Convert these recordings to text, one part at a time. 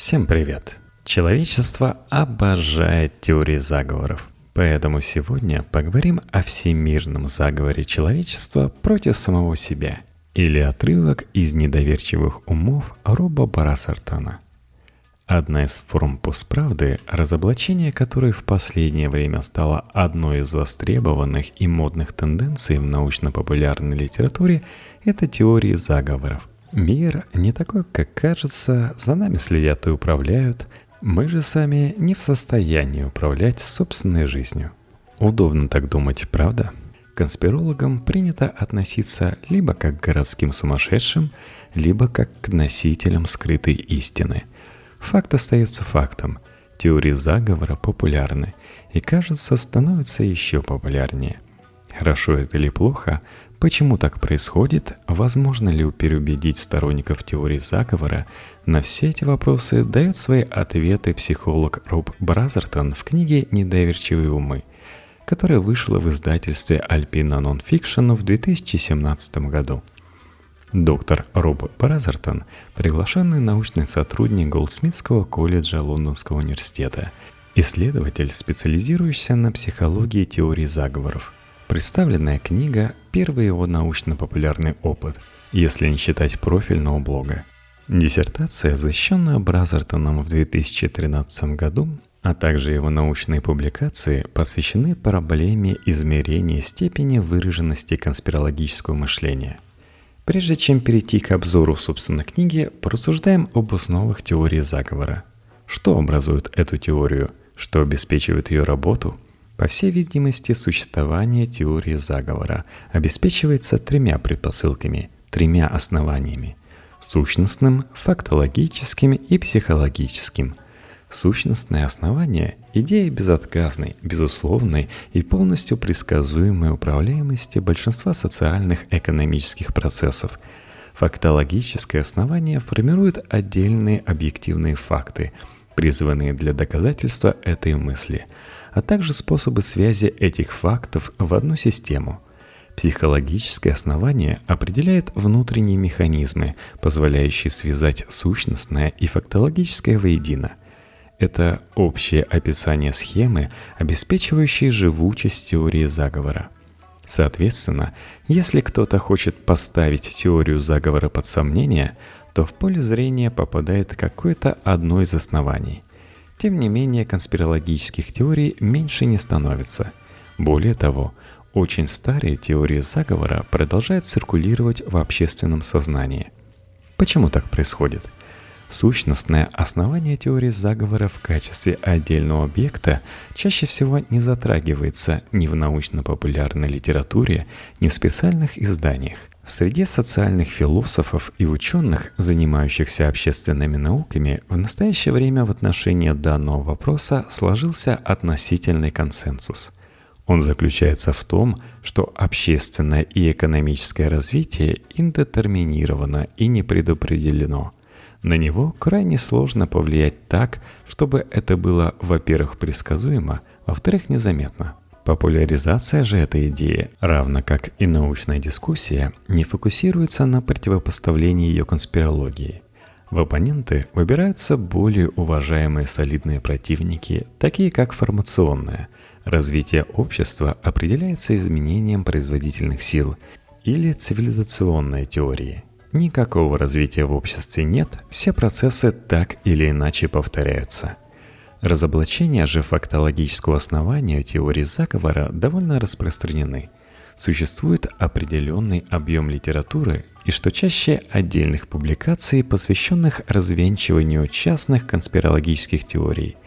Всем привет! Человечество обожает теории заговоров. Поэтому сегодня поговорим о всемирном заговоре человечества против самого себя или отрывок из недоверчивых умов Роба Барасартана. Одна из форм постправды, разоблачение которой в последнее время стало одной из востребованных и модных тенденций в научно-популярной литературе, это теории заговоров. Мир не такой, как кажется, за нами следят и управляют. Мы же сами не в состоянии управлять собственной жизнью. Удобно так думать, правда? Конспирологам принято относиться либо как к городским сумасшедшим, либо как к носителям скрытой истины. Факт остается фактом. Теории заговора популярны и, кажется, становятся еще популярнее. Хорошо это или плохо, Почему так происходит? Возможно ли переубедить сторонников теории заговора? На все эти вопросы дает свои ответы психолог Роб Бразертон в книге «Недоверчивые умы», которая вышла в издательстве Alpina Nonfiction в 2017 году. Доктор Роб Бразертон – приглашенный научный сотрудник Голдсмитского колледжа Лондонского университета, исследователь, специализирующийся на психологии теории заговоров – Представленная книга – первый его научно-популярный опыт, если не считать профильного блога. Диссертация, защищенная Бразертоном в 2013 году, а также его научные публикации посвящены проблеме измерения степени выраженности конспирологического мышления. Прежде чем перейти к обзору собственной книги, порассуждаем об основах теории заговора. Что образует эту теорию, что обеспечивает ее работу – по всей видимости, существование теории заговора обеспечивается тремя предпосылками, тремя основаниями – сущностным, фактологическим и психологическим. Сущностное основание – идея безотказной, безусловной и полностью предсказуемой управляемости большинства социальных экономических процессов. Фактологическое основание формирует отдельные объективные факты, призванные для доказательства этой мысли – а также способы связи этих фактов в одну систему. Психологическое основание определяет внутренние механизмы, позволяющие связать сущностное и фактологическое воедино. Это общее описание схемы, обеспечивающей живучесть теории заговора. Соответственно, если кто-то хочет поставить теорию заговора под сомнение, то в поле зрения попадает какое-то одно из оснований – тем не менее, конспирологических теорий меньше не становится. Более того, очень старые теории заговора продолжают циркулировать в общественном сознании. Почему так происходит? Сущностное основание теории заговора в качестве отдельного объекта чаще всего не затрагивается ни в научно-популярной литературе, ни в специальных изданиях. В среде социальных философов и ученых, занимающихся общественными науками, в настоящее время в отношении данного вопроса сложился относительный консенсус. Он заключается в том, что общественное и экономическое развитие индетерминировано и не предопределено. На него крайне сложно повлиять так, чтобы это было, во-первых, предсказуемо, во-вторых, незаметно – Популяризация же этой идеи, равно как и научная дискуссия, не фокусируется на противопоставлении ее конспирологии. В оппоненты выбираются более уважаемые солидные противники, такие как формационное. Развитие общества определяется изменением производительных сил или цивилизационной теории. Никакого развития в обществе нет, все процессы так или иначе повторяются – Разоблачения же фактологического основания теории заговора довольно распространены. Существует определенный объем литературы и что чаще отдельных публикаций, посвященных развенчиванию частных конспирологических теорий,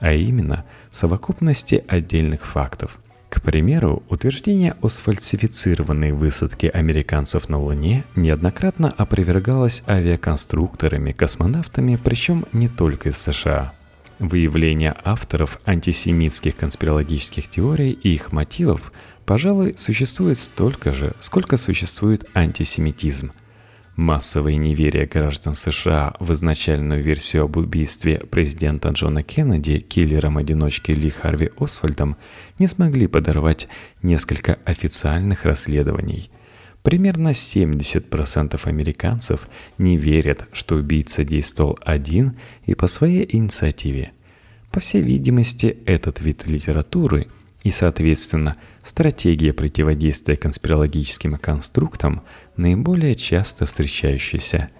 а именно совокупности отдельных фактов. К примеру, утверждение о сфальсифицированной высадке американцев на Луне неоднократно опровергалось авиаконструкторами, космонавтами, причем не только из США – Выявление авторов антисемитских конспирологических теорий и их мотивов, пожалуй, существует столько же, сколько существует антисемитизм. Массовое неверие граждан США в изначальную версию об убийстве президента Джона Кеннеди киллером-одиночки Ли Харви Освальдом не смогли подорвать несколько официальных расследований – Примерно 70% американцев не верят, что убийца действовал один и по своей инициативе. По всей видимости, этот вид литературы и, соответственно, стратегия противодействия конспирологическим конструктам наиболее часто встречающаяся.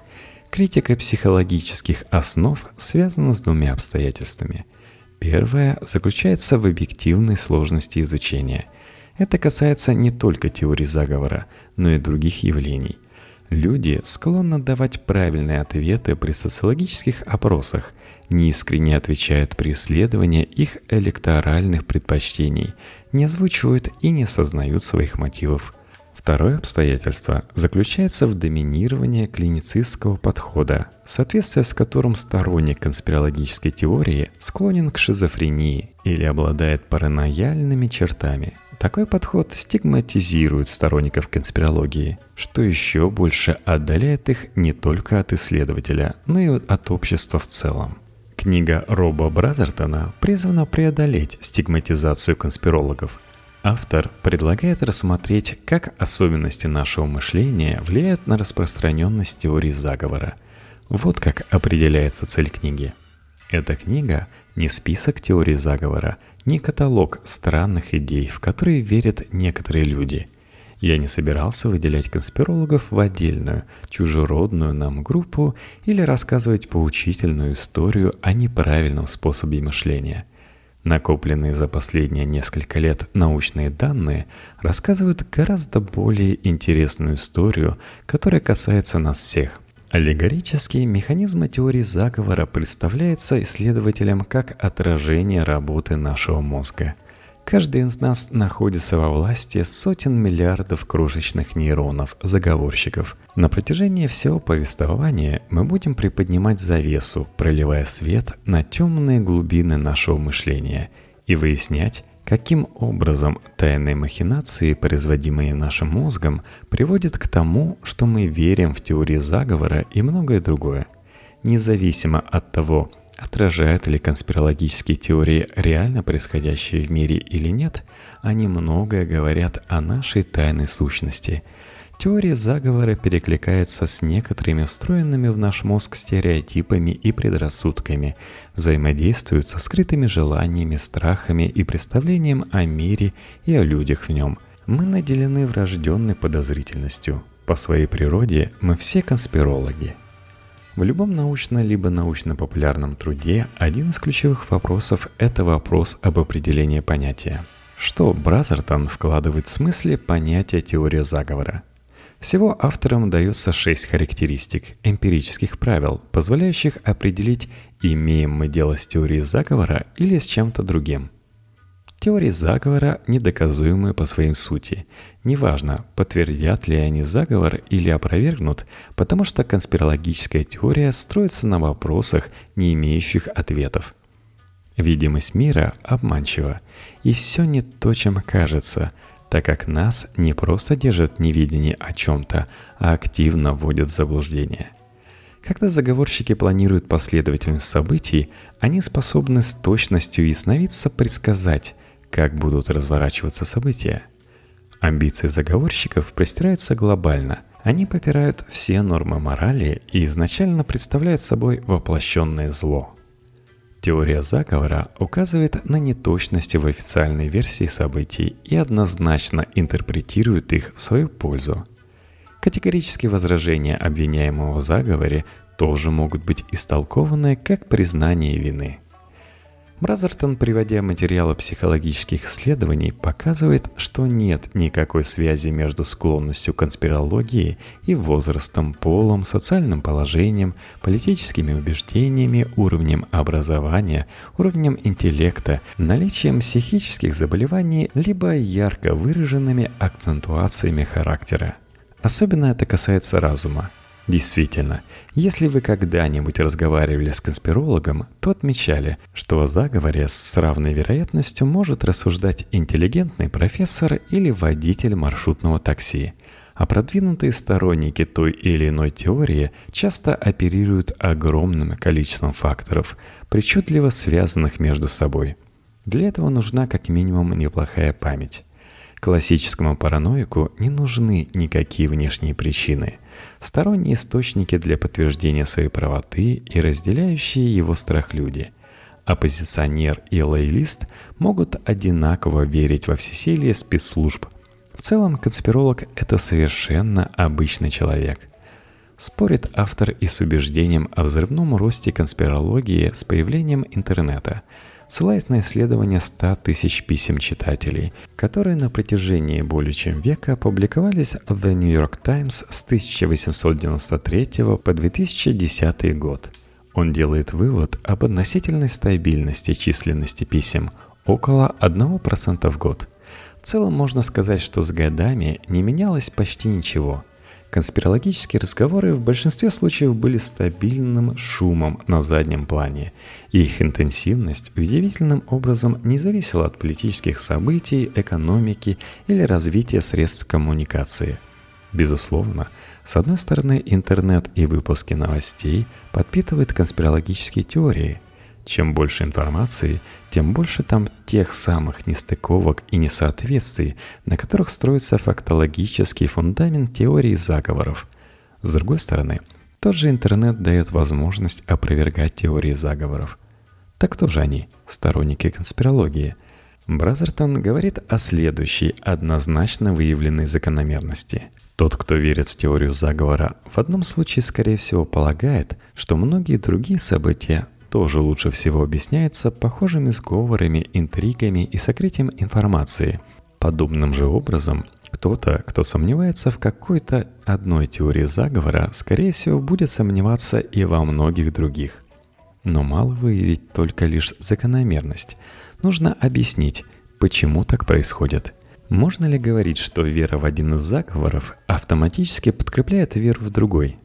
Критика психологических основ связана с двумя обстоятельствами. Первое заключается в объективной сложности изучения – это касается не только теории заговора, но и других явлений. Люди склонны давать правильные ответы при социологических опросах, неискренне отвечают при исследовании их электоральных предпочтений, не озвучивают и не сознают своих мотивов. Второе обстоятельство заключается в доминировании клиницистского подхода, соответствие с которым сторонник конспирологической теории склонен к шизофрении или обладает паранояльными чертами – такой подход стигматизирует сторонников конспирологии, что еще больше отдаляет их не только от исследователя, но и от общества в целом. Книга Роба Бразертона призвана преодолеть стигматизацию конспирологов. Автор предлагает рассмотреть, как особенности нашего мышления влияют на распространенность теории заговора. Вот как определяется цель книги. Эта книга не список теорий заговора – не каталог странных идей, в которые верят некоторые люди. Я не собирался выделять конспирологов в отдельную, чужеродную нам группу или рассказывать поучительную историю о неправильном способе мышления. Накопленные за последние несколько лет научные данные рассказывают гораздо более интересную историю, которая касается нас всех – Аллегорический механизм теории заговора представляется исследователям как отражение работы нашего мозга. Каждый из нас находится во власти сотен миллиардов крошечных нейронов, заговорщиков. На протяжении всего повествования мы будем приподнимать завесу, проливая свет на темные глубины нашего мышления и выяснять, Каким образом тайные махинации, производимые нашим мозгом, приводят к тому, что мы верим в теории заговора и многое другое? Независимо от того, отражают ли конспирологические теории реально происходящее в мире или нет, они многое говорят о нашей тайной сущности – Теория заговора перекликается с некоторыми встроенными в наш мозг стереотипами и предрассудками, взаимодействует со скрытыми желаниями, страхами и представлением о мире и о людях в нем. Мы наделены врожденной подозрительностью. По своей природе мы все конспирологи. В любом научно- либо научно-популярном труде один из ключевых вопросов – это вопрос об определении понятия. Что Бразертон вкладывает в смысле понятия теория заговора – всего авторам дается шесть характеристик, эмпирических правил, позволяющих определить, имеем мы дело с теорией заговора или с чем-то другим. Теории заговора недоказуемы по своей сути. Неважно, подтвердят ли они заговор или опровергнут, потому что конспирологическая теория строится на вопросах, не имеющих ответов. Видимость мира обманчива, и все не то, чем кажется – так как нас не просто держат в неведении о чем-то, а активно вводят в заблуждение. Когда заговорщики планируют последовательность событий, они способны с точностью ясновидца предсказать, как будут разворачиваться события. Амбиции заговорщиков простираются глобально. Они попирают все нормы морали и изначально представляют собой воплощенное зло – Теория заговора указывает на неточности в официальной версии событий и однозначно интерпретирует их в свою пользу. Категорические возражения обвиняемого в заговоре тоже могут быть истолкованы как признание вины. Бразертон, приводя материалы психологических исследований, показывает, что нет никакой связи между склонностью к конспирологии и возрастом, полом, социальным положением, политическими убеждениями, уровнем образования, уровнем интеллекта, наличием психических заболеваний, либо ярко выраженными акцентуациями характера. Особенно это касается разума – Действительно, если вы когда-нибудь разговаривали с конспирологом, то отмечали, что о заговоре с равной вероятностью может рассуждать интеллигентный профессор или водитель маршрутного такси. А продвинутые сторонники той или иной теории часто оперируют огромным количеством факторов, причудливо связанных между собой. Для этого нужна как минимум неплохая память. Классическому параноику не нужны никакие внешние причины, сторонние источники для подтверждения своей правоты и разделяющие его страх люди. Оппозиционер и лоялист могут одинаково верить во всесилие спецслужб. В целом, конспиролог – это совершенно обычный человек. Спорит автор и с убеждением о взрывном росте конспирологии с появлением интернета – ссылаясь на исследование 100 тысяч писем читателей, которые на протяжении более чем века опубликовались в The New York Times с 1893 по 2010 год. Он делает вывод об относительной стабильности численности писем – около 1% в год. В целом можно сказать, что с годами не менялось почти ничего – Конспирологические разговоры в большинстве случаев были стабильным шумом на заднем плане, их интенсивность удивительным образом не зависела от политических событий, экономики или развития средств коммуникации. Безусловно, с одной стороны, интернет и выпуски новостей подпитывают конспирологические теории – чем больше информации, тем больше там тех самых нестыковок и несоответствий, на которых строится фактологический фундамент теории заговоров. С другой стороны, тот же интернет дает возможность опровергать теории заговоров. Так кто же они, сторонники конспирологии? Бразертон говорит о следующей однозначно выявленной закономерности. Тот, кто верит в теорию заговора, в одном случае, скорее всего, полагает, что многие другие события тоже лучше всего объясняется похожими сговорами, интригами и сокрытием информации. Подобным же образом, кто-то, кто сомневается в какой-то одной теории заговора, скорее всего, будет сомневаться и во многих других. Но мало выявить только лишь закономерность. Нужно объяснить, почему так происходит. Можно ли говорить, что вера в один из заговоров автоматически подкрепляет веру в другой?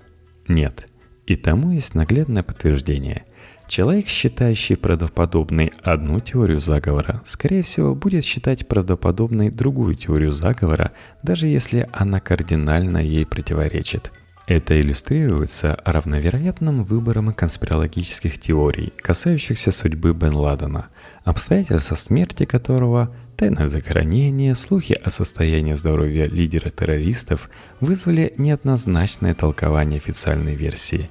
Нет. И тому есть наглядное подтверждение – Человек, считающий правдоподобной одну теорию заговора, скорее всего, будет считать правдоподобной другую теорию заговора, даже если она кардинально ей противоречит. Это иллюстрируется равновероятным выбором конспирологических теорий, касающихся судьбы Бен Ладена, обстоятельства смерти которого, тайное захоронение, слухи о состоянии здоровья лидера террористов вызвали неоднозначное толкование официальной версии.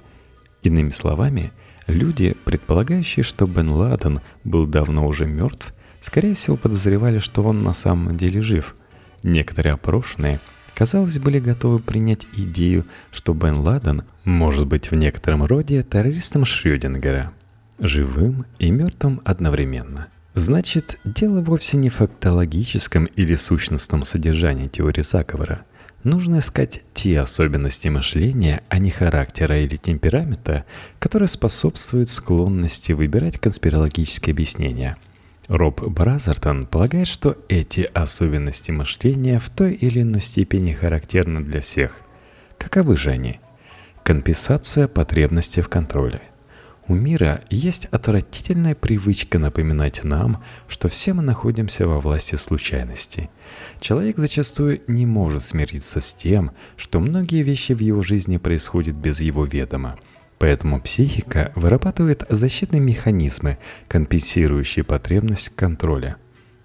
Иными словами – Люди, предполагающие, что Бен Ладен был давно уже мертв, скорее всего подозревали, что он на самом деле жив. Некоторые опрошенные, казалось, были готовы принять идею, что Бен Ладен может быть в некотором роде террористом Шрёдингера, живым и мертвым одновременно. Значит, дело вовсе не в фактологическом или сущностном содержании теории заговора – Нужно искать те особенности мышления, а не характера или темперамента, которые способствуют склонности выбирать конспирологические объяснения. Роб Бразертон полагает, что эти особенности мышления в той или иной степени характерны для всех. Каковы же они? Компенсация потребности в контроле – у мира есть отвратительная привычка напоминать нам, что все мы находимся во власти случайности. Человек зачастую не может смириться с тем, что многие вещи в его жизни происходят без его ведома. Поэтому психика вырабатывает защитные механизмы, компенсирующие потребность контроля.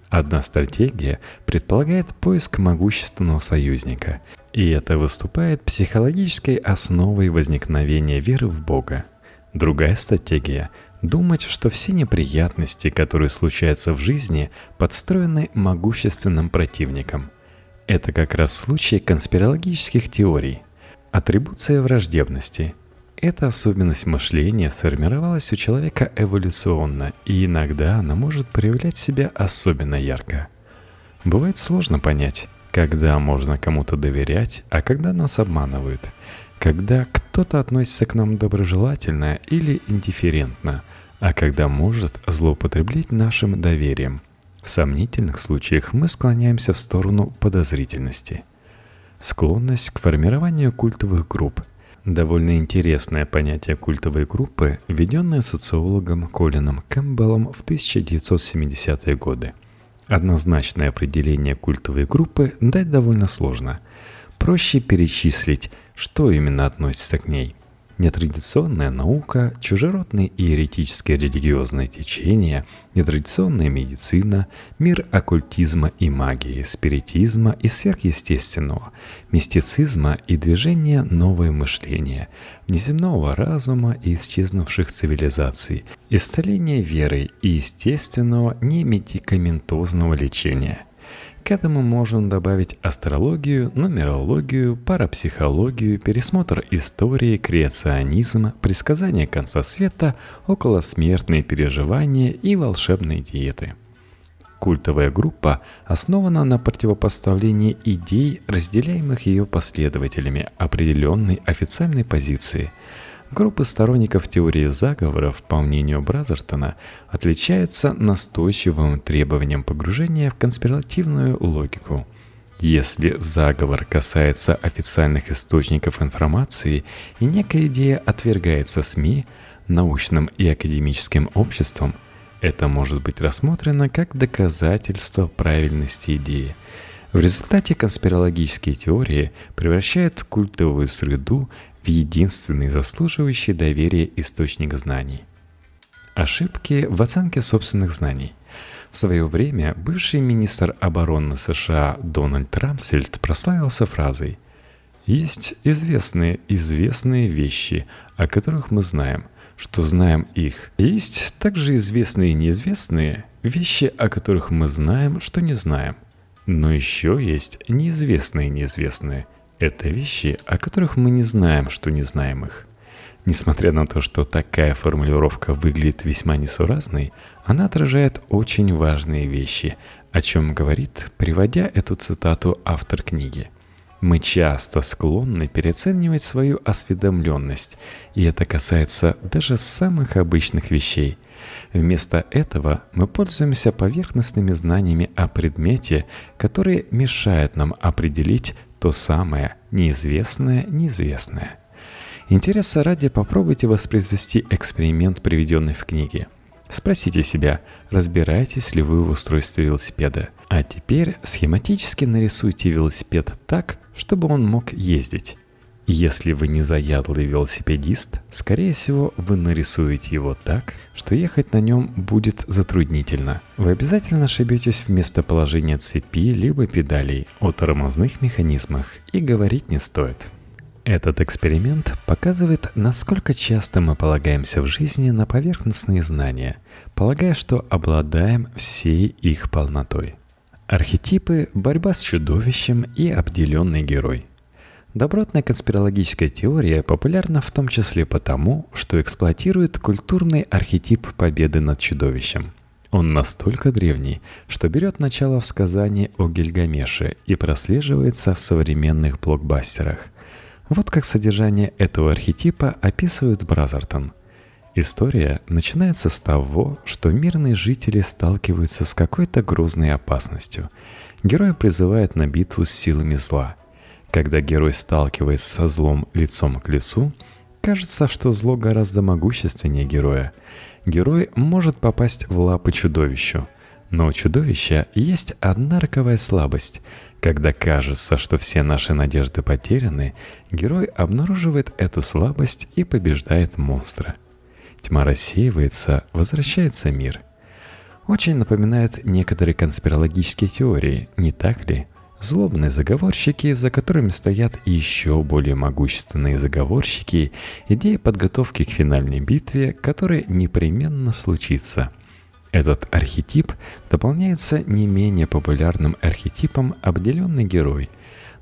Одна стратегия предполагает поиск могущественного союзника, и это выступает психологической основой возникновения веры в Бога. Другая стратегия – думать, что все неприятности, которые случаются в жизни, подстроены могущественным противником. Это как раз случай конспирологических теорий. Атрибуция враждебности – эта особенность мышления сформировалась у человека эволюционно, и иногда она может проявлять себя особенно ярко. Бывает сложно понять, когда можно кому-то доверять, а когда нас обманывают – когда кто-то относится к нам доброжелательно или индифферентно, а когда может злоупотреблять нашим доверием. В сомнительных случаях мы склоняемся в сторону подозрительности. Склонность к формированию культовых групп – довольно интересное понятие культовой группы, введенное социологом Колином Кэмпбеллом в 1970-е годы. Однозначное определение культовой группы дать довольно сложно. Проще перечислить что именно относится к ней. нетрадиционная наука, чужеродные и еретические религиозные течения, нетрадиционная медицина, мир оккультизма и магии, спиритизма и сверхъестественного, мистицизма и движения новое мышление, неземного разума и исчезнувших цивилизаций, исцеление веры и естественного немедикаментозного лечения – к этому можно добавить астрологию, нумерологию, парапсихологию, пересмотр истории, креационизм, предсказание конца света, околосмертные переживания и волшебные диеты. Культовая группа основана на противопоставлении идей, разделяемых ее последователями определенной официальной позиции – Группа сторонников теории заговоров, по мнению Бразертона, отличается настойчивым требованием погружения в конспиративную логику. Если заговор касается официальных источников информации и некая идея отвергается СМИ, научным и академическим обществом, это может быть рассмотрено как доказательство правильности идеи. В результате конспирологические теории превращают культовую среду в единственный заслуживающий доверия источник знаний. Ошибки в оценке собственных знаний. В свое время бывший министр обороны США Дональд Рамсельд прославился фразой «Есть известные известные вещи, о которых мы знаем, что знаем их. Есть также известные и неизвестные вещи, о которых мы знаем, что не знаем. Но еще есть неизвестные неизвестные – это вещи, о которых мы не знаем, что не знаем их. Несмотря на то, что такая формулировка выглядит весьма несуразной, она отражает очень важные вещи, о чем говорит, приводя эту цитату автор книги. Мы часто склонны переоценивать свою осведомленность, и это касается даже самых обычных вещей. Вместо этого мы пользуемся поверхностными знаниями о предмете, которые мешают нам определить то самое неизвестное неизвестное. Интереса ради попробуйте воспроизвести эксперимент, приведенный в книге. Спросите себя, разбираетесь ли вы в устройстве велосипеда. А теперь схематически нарисуйте велосипед так, чтобы он мог ездить. Если вы не заядлый велосипедист, скорее всего, вы нарисуете его так, что ехать на нем будет затруднительно. Вы обязательно ошибетесь в местоположении цепи либо педалей о тормозных механизмах и говорить не стоит. Этот эксперимент показывает, насколько часто мы полагаемся в жизни на поверхностные знания, полагая, что обладаем всей их полнотой. Архетипы, борьба с чудовищем и обделенный герой – Добротная конспирологическая теория популярна в том числе потому, что эксплуатирует культурный архетип победы над чудовищем. Он настолько древний, что берет начало в сказании о Гильгамеше и прослеживается в современных блокбастерах. Вот как содержание этого архетипа описывает Бразертон. История начинается с того, что мирные жители сталкиваются с какой-то грозной опасностью. Герои призывают на битву с силами зла – когда герой сталкивается со злом лицом к лицу, кажется, что зло гораздо могущественнее героя. Герой может попасть в лапы чудовищу, но у чудовища есть одна роковая слабость. Когда кажется, что все наши надежды потеряны, герой обнаруживает эту слабость и побеждает монстра. Тьма рассеивается, возвращается мир. Очень напоминает некоторые конспирологические теории, не так ли? Злобные заговорщики, за которыми стоят еще более могущественные заговорщики, идея подготовки к финальной битве, которая непременно случится. Этот архетип дополняется не менее популярным архетипом «обделенный герой»,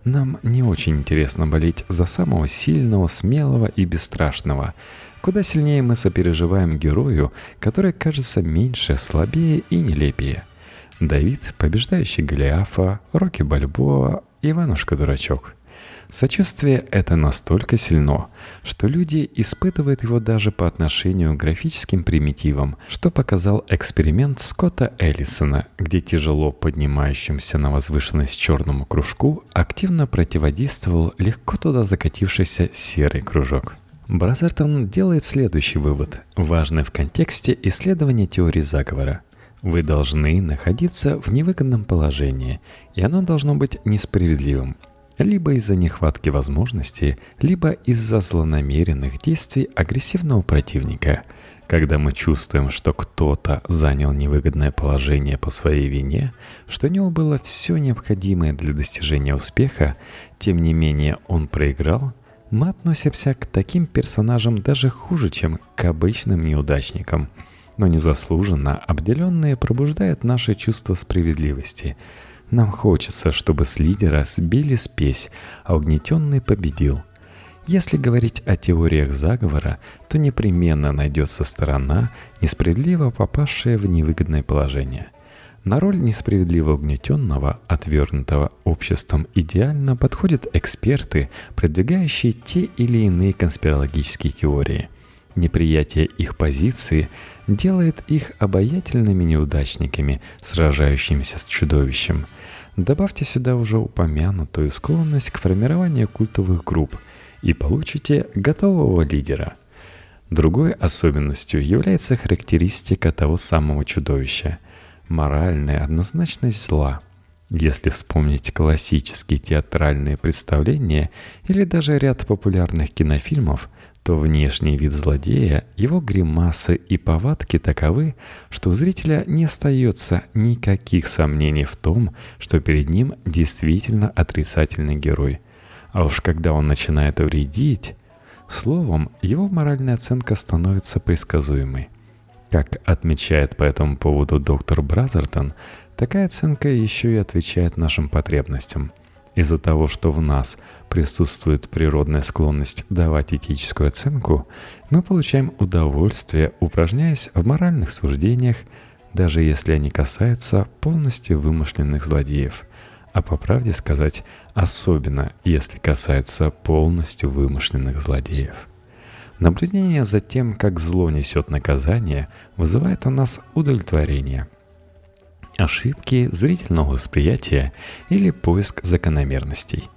нам не очень интересно болеть за самого сильного, смелого и бесстрашного. Куда сильнее мы сопереживаем герою, который кажется меньше, слабее и нелепее. Давид, побеждающий Голиафа, Рокки Бальбоа, Иванушка-дурачок. Сочувствие это настолько сильно, что люди испытывают его даже по отношению к графическим примитивам, что показал эксперимент Скотта Эллисона, где тяжело поднимающимся на возвышенность черному кружку активно противодействовал легко туда закатившийся серый кружок. Бразертон делает следующий вывод, важный в контексте исследования теории заговора – вы должны находиться в невыгодном положении, и оно должно быть несправедливым. либо из-за нехватки возможностей, либо из-за злонамеренных действий агрессивного противника. Когда мы чувствуем, что кто-то занял невыгодное положение по своей вине, что у него было все необходимое для достижения успеха, тем не менее он проиграл, мы относимся к таким персонажам даже хуже, чем к обычным неудачникам. Но незаслуженно обделенные пробуждают наше чувство справедливости – нам хочется, чтобы с лидера сбили спесь, а угнетенный победил. Если говорить о теориях заговора, то непременно найдется сторона, несправедливо попавшая в невыгодное положение. На роль несправедливо угнетенного, отвергнутого обществом идеально подходят эксперты, продвигающие те или иные конспирологические теории – Неприятие их позиции делает их обаятельными неудачниками, сражающимися с чудовищем. Добавьте сюда уже упомянутую склонность к формированию культовых групп и получите готового лидера. Другой особенностью является характеристика того самого чудовища – моральная однозначность зла – если вспомнить классические театральные представления или даже ряд популярных кинофильмов, то внешний вид злодея, его гримасы и повадки таковы, что у зрителя не остается никаких сомнений в том, что перед ним действительно отрицательный герой. А уж когда он начинает вредить, словом, его моральная оценка становится предсказуемой. Как отмечает по этому поводу доктор Бразертон, такая оценка еще и отвечает нашим потребностям – из-за того, что в нас присутствует природная склонность давать этическую оценку, мы получаем удовольствие, упражняясь в моральных суждениях, даже если они касаются полностью вымышленных злодеев. А по правде сказать, особенно если касается полностью вымышленных злодеев. Наблюдение за тем, как зло несет наказание, вызывает у нас удовлетворение – ошибки зрительного восприятия или поиск закономерностей.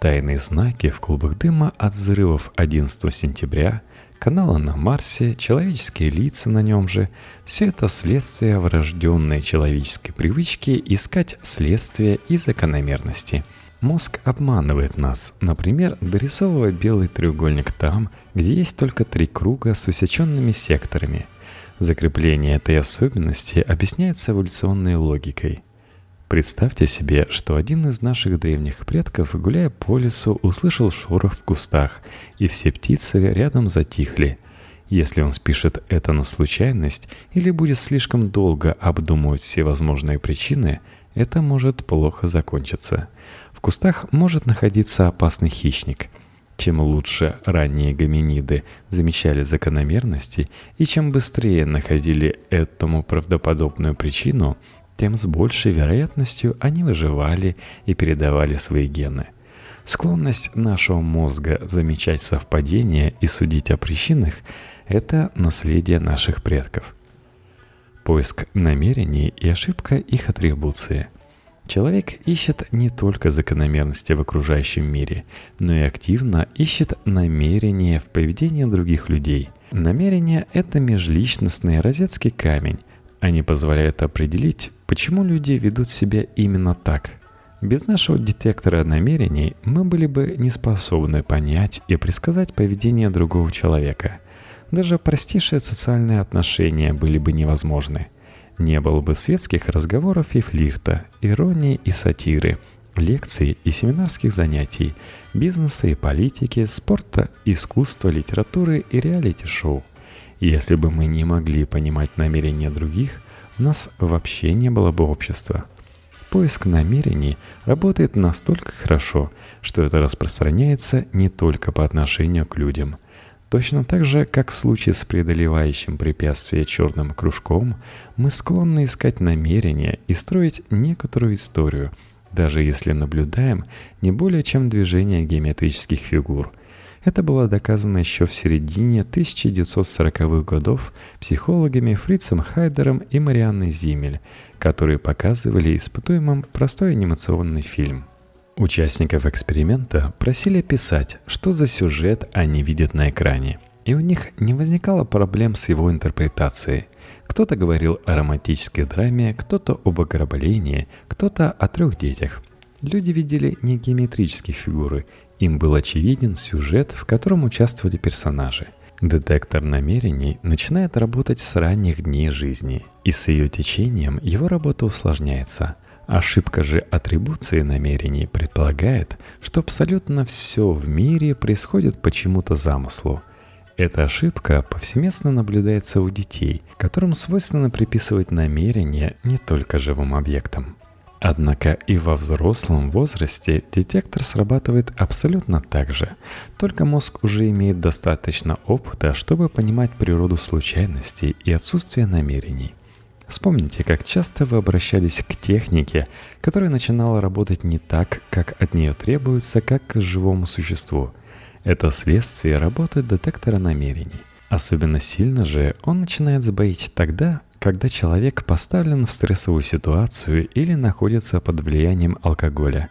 Тайные знаки в клубах дыма от взрывов 11 сентября, канала на Марсе, человеческие лица на нем же – все это следствие врожденной человеческой привычки искать следствия и закономерности. Мозг обманывает нас, например, дорисовывая белый треугольник там, где есть только три круга с усеченными секторами – Закрепление этой особенности объясняется эволюционной логикой. Представьте себе, что один из наших древних предков, гуляя по лесу, услышал шорох в кустах, и все птицы рядом затихли. Если он спишет это на случайность или будет слишком долго обдумывать все возможные причины, это может плохо закончиться. В кустах может находиться опасный хищник – чем лучше ранние гоминиды замечали закономерности и чем быстрее находили этому правдоподобную причину, тем с большей вероятностью они выживали и передавали свои гены. Склонность нашего мозга замечать совпадения и судить о причинах – это наследие наших предков. Поиск намерений и ошибка их атрибуции – Человек ищет не только закономерности в окружающем мире, но и активно ищет намерения в поведении других людей. Намерение – это межличностный розетский камень. Они позволяют определить, почему люди ведут себя именно так. Без нашего детектора намерений мы были бы не способны понять и предсказать поведение другого человека. Даже простейшие социальные отношения были бы невозможны – не было бы светских разговоров и флирта, иронии и сатиры, лекций и семинарских занятий, бизнеса и политики, спорта, искусства, литературы и реалити-шоу. Если бы мы не могли понимать намерения других, нас вообще не было бы общества. Поиск намерений работает настолько хорошо, что это распространяется не только по отношению к людям – Точно так же, как в случае с преодолевающим препятствие черным кружком, мы склонны искать намерения и строить некоторую историю, даже если наблюдаем не более чем движение геометрических фигур. Это было доказано еще в середине 1940-х годов психологами Фрицем Хайдером и Марианной Зимель, которые показывали испытуемым простой анимационный фильм – Участников эксперимента просили писать, что за сюжет они видят на экране. И у них не возникало проблем с его интерпретацией. Кто-то говорил о романтической драме, кто-то об ограблении, кто-то о трех детях. люди видели не геометрические фигуры, им был очевиден сюжет, в котором участвовали персонажи. Детектор намерений начинает работать с ранних дней жизни, и с ее течением его работа усложняется. Ошибка же атрибуции намерений предполагает, что абсолютно все в мире происходит по чему-то замыслу. Эта ошибка повсеместно наблюдается у детей, которым свойственно приписывать намерения не только живым объектам. Однако и во взрослом возрасте детектор срабатывает абсолютно так же, только мозг уже имеет достаточно опыта, чтобы понимать природу случайностей и отсутствие намерений. Вспомните, как часто вы обращались к технике, которая начинала работать не так, как от нее требуется, как к живому существу. Это следствие работы детектора намерений. Особенно сильно же он начинает забоить тогда, когда человек поставлен в стрессовую ситуацию или находится под влиянием алкоголя.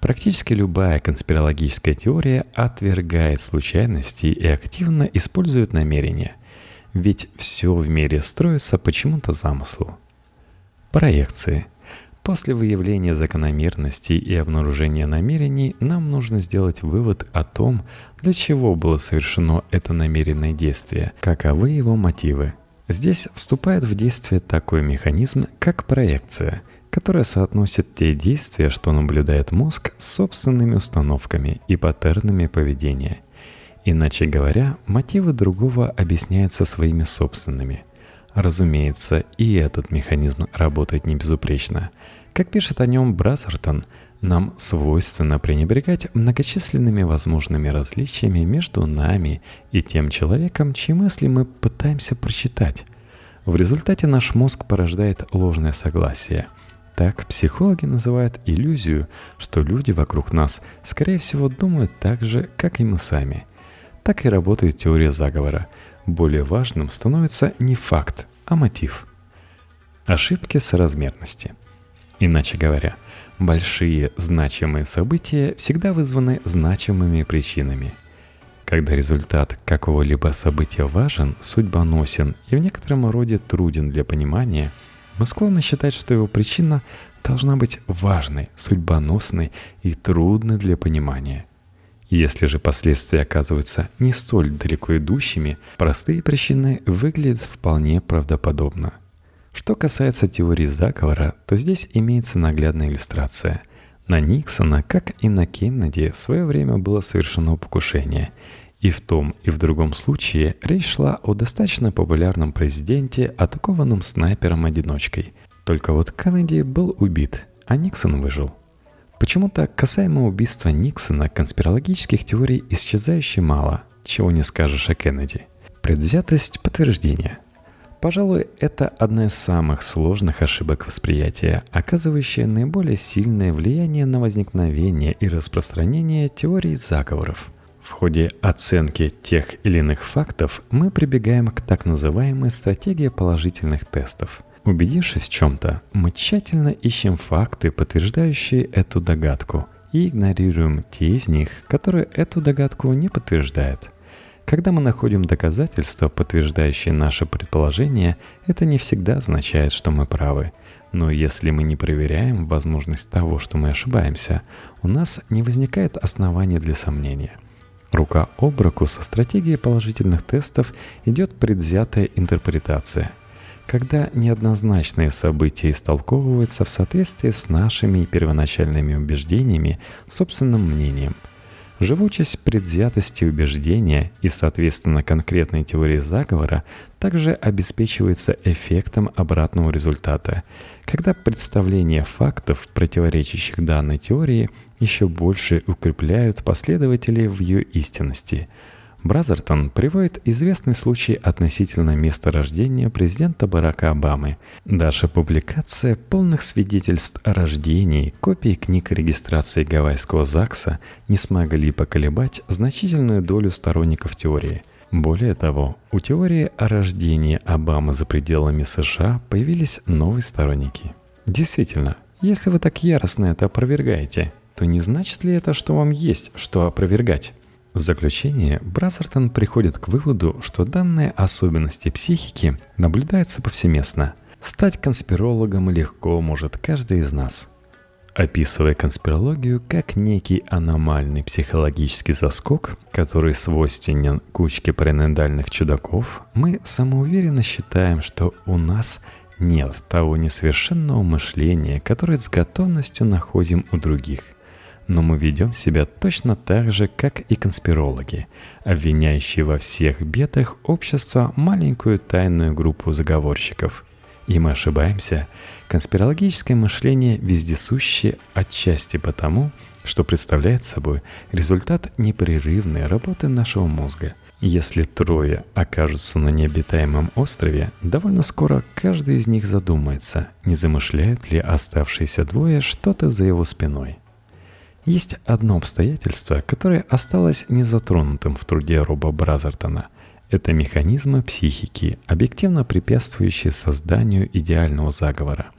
Практически любая конспирологическая теория отвергает случайности и активно использует намерения. Ведь все в мире строится почему-то замыслу. Проекции. После выявления закономерностей и обнаружения намерений нам нужно сделать вывод о том, для чего было совершено это намеренное действие, каковы его мотивы – Здесь вступает в действие такой механизм, как проекция, которая соотносит те действия, что наблюдает мозг, с собственными установками и паттернами поведения. Иначе говоря, мотивы другого объясняются своими собственными. Разумеется, и этот механизм работает не безупречно. Как пишет о нем Брассертон – нам свойственно пренебрегать многочисленными возможными различиями между нами и тем человеком, чьи мысли мы пытаемся прочитать. В результате наш мозг порождает ложное согласие. Так психологи называют иллюзию, что люди вокруг нас, скорее всего, думают так же, как и мы сами. Так и работает теория заговора. Более важным становится не факт, а мотив. Ошибки соразмерности. Иначе говоря, Большие значимые события всегда вызваны значимыми причинами. Когда результат какого-либо события важен, судьбоносен и в некотором роде труден для понимания, мы склонны считать, что его причина должна быть важной, судьбоносной и трудной для понимания. Если же последствия оказываются не столь далеко идущими, простые причины выглядят вполне правдоподобно – что касается теории заговора, то здесь имеется наглядная иллюстрация. На Никсона, как и на Кеннеди, в свое время было совершено покушение. И в том, и в другом случае речь шла о достаточно популярном президенте, атакованном снайпером-одиночкой. Только вот Кеннеди был убит, а Никсон выжил. Почему-то касаемо убийства Никсона конспирологических теорий исчезающе мало, чего не скажешь о Кеннеди. Предвзятость подтверждения – Пожалуй, это одна из самых сложных ошибок восприятия, оказывающая наиболее сильное влияние на возникновение и распространение теорий заговоров. В ходе оценки тех или иных фактов мы прибегаем к так называемой стратегии положительных тестов. Убедившись в чем-то, мы тщательно ищем факты, подтверждающие эту догадку, и игнорируем те из них, которые эту догадку не подтверждают. Когда мы находим доказательства, подтверждающие наше предположение, это не всегда означает, что мы правы. Но если мы не проверяем возможность того, что мы ошибаемся, у нас не возникает основания для сомнения. Рука об руку со стратегией положительных тестов идет предвзятая интерпретация, когда неоднозначные события истолковываются в соответствии с нашими первоначальными убеждениями, собственным мнением – Живучесть предвзятости убеждения и, соответственно, конкретной теории заговора также обеспечивается эффектом обратного результата, когда представления фактов, противоречащих данной теории, еще больше укрепляют последователей в ее истинности – Бразертон приводит известный случай относительно места рождения президента Барака Обамы. Даже публикация полных свидетельств о рождении, копии книг регистрации Гавайского ЗАГСа не смогли поколебать значительную долю сторонников теории. Более того, у теории о рождении Обамы за пределами США появились новые сторонники. Действительно, если вы так яростно это опровергаете, то не значит ли это, что вам есть что опровергать? В заключение Бразертон приходит к выводу, что данные особенности психики наблюдаются повсеместно. Стать конспирологом легко может каждый из нас. Описывая конспирологию как некий аномальный психологический заскок, который свойственен кучке параноидальных чудаков, мы самоуверенно считаем, что у нас нет того несовершенного мышления, которое с готовностью находим у других. Но мы ведем себя точно так же, как и конспирологи, обвиняющие во всех бедах общества маленькую тайную группу заговорщиков – и мы ошибаемся. Конспирологическое мышление вездесуще отчасти потому, что представляет собой результат непрерывной работы нашего мозга. Если трое окажутся на необитаемом острове, довольно скоро каждый из них задумается, не замышляют ли оставшиеся двое что-то за его спиной. Есть одно обстоятельство, которое осталось незатронутым в труде Роба Бразертона – это механизмы психики, объективно препятствующие созданию идеального заговора.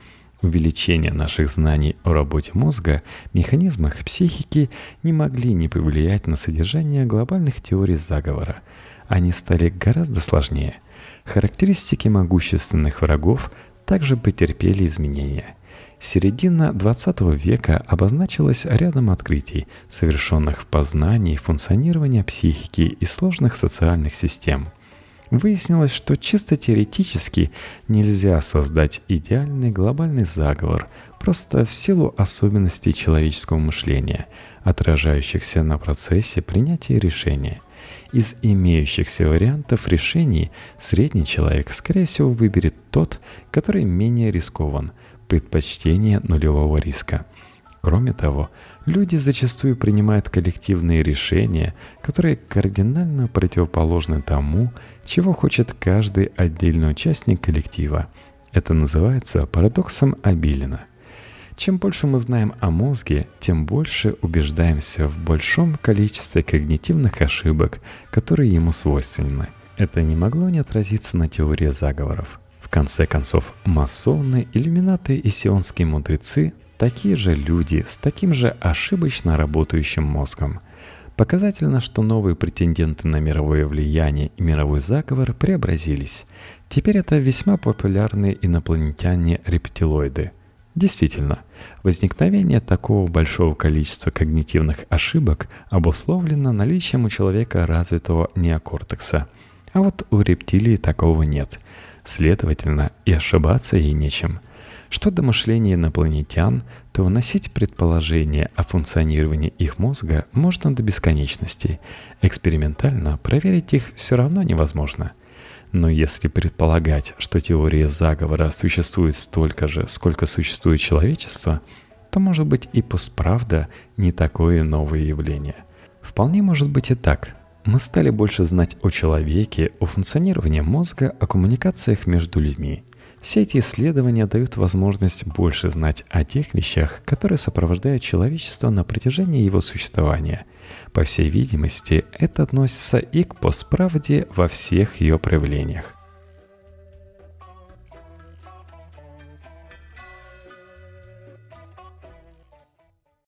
Увеличение наших знаний о работе мозга, механизмах психики не могли не повлиять на содержание глобальных теорий заговора. Они стали гораздо сложнее. Характеристики могущественных врагов также потерпели изменения – Середина XX века обозначилась рядом открытий, совершенных в познании функционирования психики и сложных социальных систем. Выяснилось, что чисто теоретически нельзя создать идеальный глобальный заговор просто в силу особенностей человеческого мышления, отражающихся на процессе принятия решения. Из имеющихся вариантов решений средний человек, скорее всего, выберет тот, который менее рискован – предпочтение нулевого риска. Кроме того, люди зачастую принимают коллективные решения, которые кардинально противоположны тому, чего хочет каждый отдельный участник коллектива. Это называется парадоксом Абилина. Чем больше мы знаем о мозге, тем больше убеждаемся в большом количестве когнитивных ошибок, которые ему свойственны. Это не могло не отразиться на теории заговоров конце концов, масоны, иллюминаты и сионские мудрецы – такие же люди с таким же ошибочно работающим мозгом. Показательно, что новые претенденты на мировое влияние и мировой заговор преобразились. Теперь это весьма популярные инопланетяне-рептилоиды. Действительно, возникновение такого большого количества когнитивных ошибок обусловлено наличием у человека развитого неокортекса. А вот у рептилий такого нет – Следовательно, и ошибаться ей нечем. Что до мышления инопланетян, то выносить предположения о функционировании их мозга можно до бесконечности. Экспериментально проверить их все равно невозможно. Но если предполагать, что теория заговора существует столько же, сколько существует человечество, то, может быть, и постправда не такое новое явление. Вполне может быть и так – мы стали больше знать о человеке, о функционировании мозга, о коммуникациях между людьми. Все эти исследования дают возможность больше знать о тех вещах, которые сопровождают человечество на протяжении его существования. По всей видимости, это относится и к постправде во всех ее проявлениях.